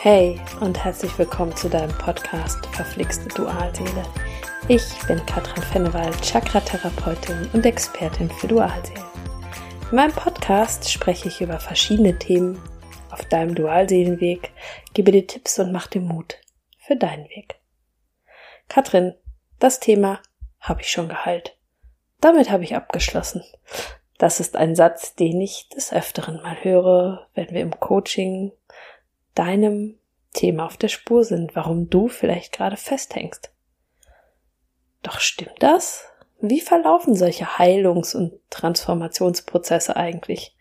Hey und herzlich willkommen zu deinem Podcast Verflixte Dualseele. Ich bin Katrin Fennewald, Chakra-Therapeutin und Expertin für Dualseelen. In meinem Podcast spreche ich über verschiedene Themen auf deinem Dualseelenweg, gebe dir Tipps und mache dir Mut für deinen Weg. Katrin, das Thema habe ich schon geheilt. Damit habe ich abgeschlossen. Das ist ein Satz, den ich des Öfteren mal höre, wenn wir im Coaching deinem Thema auf der Spur sind, warum du vielleicht gerade festhängst. Doch stimmt das? Wie verlaufen solche Heilungs- und Transformationsprozesse eigentlich?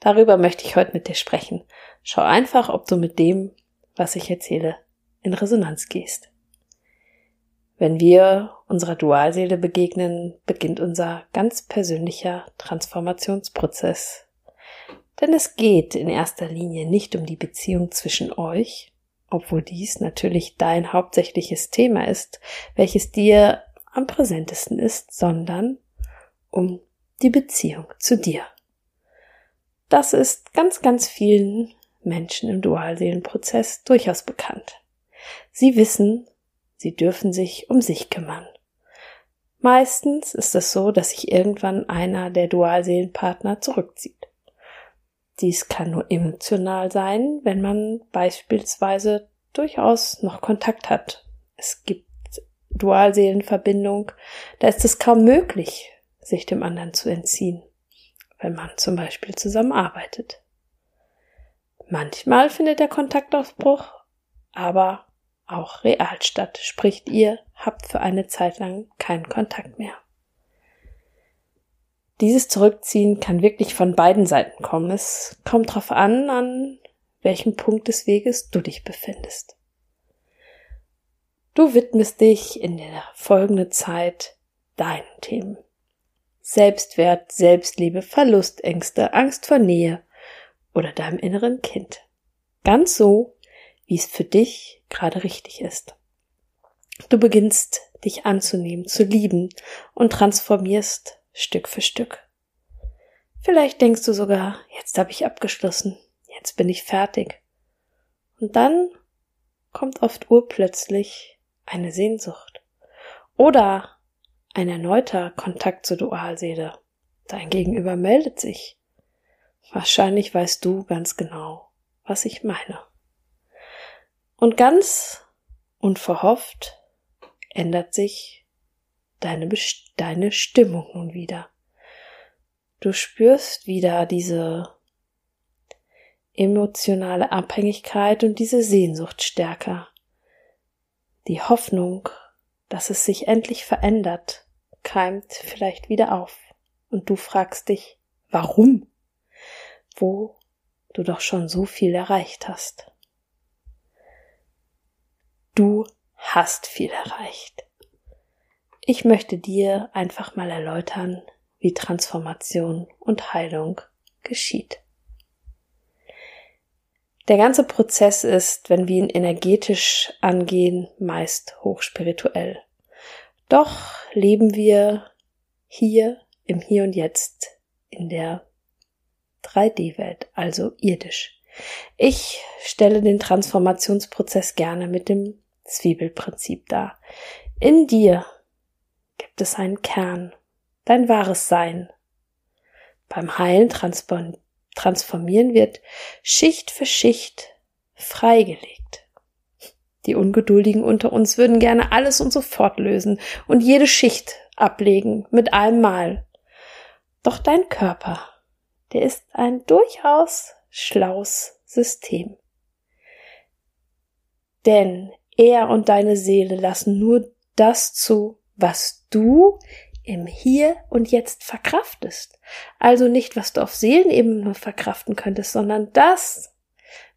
Darüber möchte ich heute mit dir sprechen. Schau einfach, ob du mit dem, was ich erzähle, in Resonanz gehst. Wenn wir unserer Dualseele begegnen, beginnt unser ganz persönlicher Transformationsprozess. Denn es geht in erster Linie nicht um die Beziehung zwischen euch, obwohl dies natürlich dein hauptsächliches Thema ist, welches dir am präsentesten ist, sondern um die Beziehung zu dir. Das ist ganz, ganz vielen Menschen im Dualseelenprozess durchaus bekannt. Sie wissen, Sie dürfen sich um sich kümmern. Meistens ist es so, dass sich irgendwann einer der Dualseelenpartner zurückzieht. Dies kann nur emotional sein, wenn man beispielsweise durchaus noch Kontakt hat. Es gibt Dualseelenverbindung, da ist es kaum möglich, sich dem anderen zu entziehen, wenn man zum Beispiel zusammenarbeitet. Manchmal findet der Kontaktaufbruch aber auch real statt, spricht ihr habt für eine Zeit lang keinen Kontakt mehr. Dieses Zurückziehen kann wirklich von beiden Seiten kommen. Es kommt darauf an, an welchem Punkt des Weges du dich befindest. Du widmest dich in der folgenden Zeit deinen Themen. Selbstwert, Selbstliebe, Verlustängste, Angst vor Nähe oder deinem inneren Kind. Ganz so, wie es für dich gerade richtig ist. Du beginnst dich anzunehmen, zu lieben und transformierst Stück für Stück. Vielleicht denkst du sogar, jetzt habe ich abgeschlossen, jetzt bin ich fertig. Und dann kommt oft urplötzlich eine Sehnsucht oder ein erneuter Kontakt zur Dualseele. Dein Gegenüber meldet sich. Wahrscheinlich weißt du ganz genau, was ich meine. Und ganz unverhofft ändert sich deine, deine Stimmung nun wieder. Du spürst wieder diese emotionale Abhängigkeit und diese Sehnsucht stärker. Die Hoffnung, dass es sich endlich verändert, keimt vielleicht wieder auf. Und du fragst dich, warum? Wo du doch schon so viel erreicht hast. Du hast viel erreicht. Ich möchte dir einfach mal erläutern, wie Transformation und Heilung geschieht. Der ganze Prozess ist, wenn wir ihn energetisch angehen, meist hochspirituell. Doch leben wir hier im Hier und Jetzt in der 3D-Welt, also irdisch. Ich stelle den Transformationsprozess gerne mit dem Zwiebelprinzip dar. In dir gibt es einen Kern, dein wahres Sein. Beim Heilen transformieren wird Schicht für Schicht freigelegt. Die Ungeduldigen unter uns würden gerne alles und sofort lösen und jede Schicht ablegen mit einem Mal. Doch dein Körper, der ist ein durchaus schlaues System. Denn er und deine Seele lassen nur das zu, was du im Hier und Jetzt verkraftest. Also nicht, was du auf Seelenebene verkraften könntest, sondern das,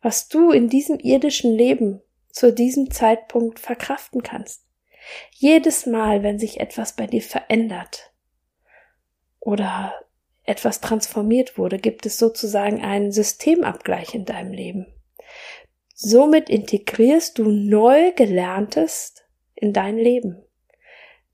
was du in diesem irdischen Leben zu diesem Zeitpunkt verkraften kannst. Jedes Mal, wenn sich etwas bei dir verändert oder etwas transformiert wurde, gibt es sozusagen einen Systemabgleich in deinem Leben. Somit integrierst du neu gelerntes in dein Leben.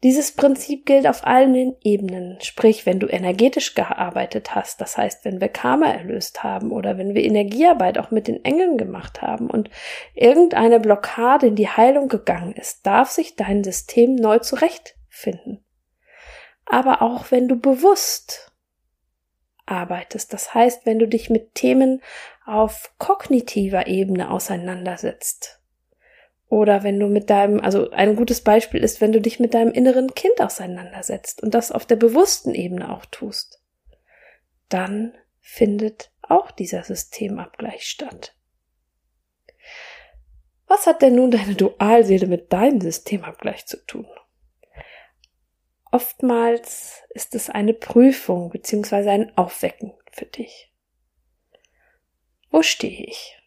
Dieses Prinzip gilt auf allen Ebenen. Sprich, wenn du energetisch gearbeitet hast, das heißt, wenn wir Karma erlöst haben oder wenn wir Energiearbeit auch mit den Engeln gemacht haben und irgendeine Blockade in die Heilung gegangen ist, darf sich dein System neu zurechtfinden. Aber auch wenn du bewusst arbeitest, das heißt, wenn du dich mit Themen auf kognitiver Ebene auseinandersetzt, oder wenn du mit deinem, also ein gutes Beispiel ist, wenn du dich mit deinem inneren Kind auseinandersetzt und das auf der bewussten Ebene auch tust, dann findet auch dieser Systemabgleich statt. Was hat denn nun deine Dualseele mit deinem Systemabgleich zu tun? Oftmals ist es eine Prüfung beziehungsweise ein Aufwecken für dich. Wo stehe ich?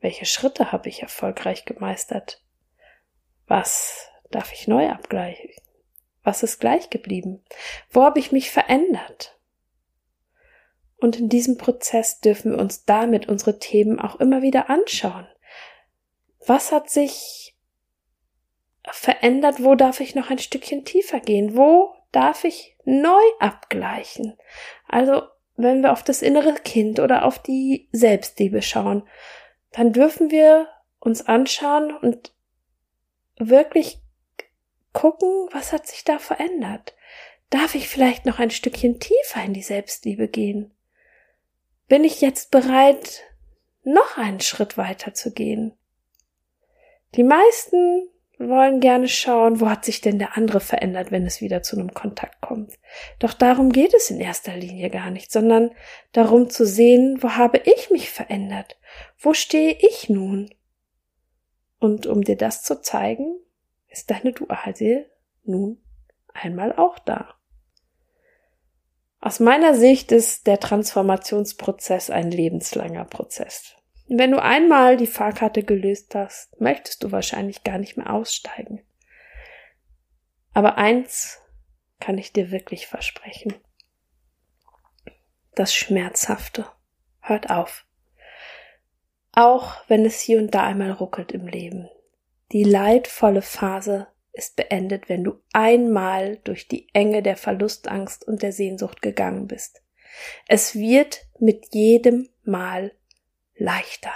Welche Schritte habe ich erfolgreich gemeistert? Was darf ich neu abgleichen? Was ist gleich geblieben? Wo habe ich mich verändert? Und in diesem Prozess dürfen wir uns damit unsere Themen auch immer wieder anschauen. Was hat sich verändert? Wo darf ich noch ein Stückchen tiefer gehen? Wo darf ich neu abgleichen? Also, wenn wir auf das innere Kind oder auf die Selbstliebe schauen, dann dürfen wir uns anschauen und wirklich gucken, was hat sich da verändert? Darf ich vielleicht noch ein Stückchen tiefer in die Selbstliebe gehen? Bin ich jetzt bereit, noch einen Schritt weiter zu gehen? Die meisten wollen gerne schauen, wo hat sich denn der andere verändert, wenn es wieder zu einem Kontakt kommt. Doch darum geht es in erster Linie gar nicht, sondern darum zu sehen, wo habe ich mich verändert? Wo stehe ich nun? Und um dir das zu zeigen, ist deine Dualseele nun einmal auch da. Aus meiner Sicht ist der Transformationsprozess ein lebenslanger Prozess. Wenn du einmal die Fahrkarte gelöst hast, möchtest du wahrscheinlich gar nicht mehr aussteigen. Aber eins kann ich dir wirklich versprechen. Das Schmerzhafte hört auf. Auch wenn es hier und da einmal ruckelt im Leben. Die leidvolle Phase ist beendet, wenn du einmal durch die Enge der Verlustangst und der Sehnsucht gegangen bist. Es wird mit jedem Mal leichter.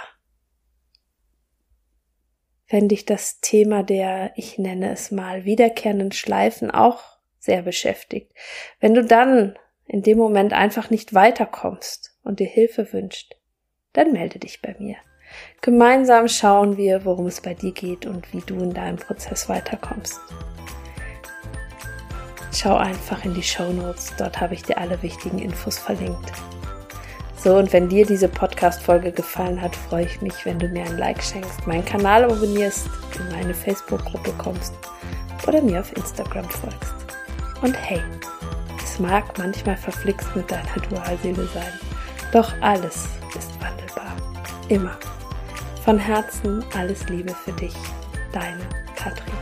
Wenn dich das Thema der, ich nenne es mal, wiederkehrenden Schleifen auch sehr beschäftigt, wenn du dann in dem Moment einfach nicht weiterkommst und dir Hilfe wünscht, dann melde dich bei mir. Gemeinsam schauen wir, worum es bei dir geht und wie du in deinem Prozess weiterkommst. Schau einfach in die Show Notes, dort habe ich dir alle wichtigen Infos verlinkt. So, und wenn dir diese Podcast-Folge gefallen hat, freue ich mich, wenn du mir ein Like schenkst, meinen Kanal abonnierst, in meine Facebook-Gruppe kommst oder mir auf Instagram folgst. Und hey, es mag manchmal verflixt mit deiner Dualseele sein, doch alles ist wandelbar. Immer. Von Herzen alles Liebe für dich, deine Katrin.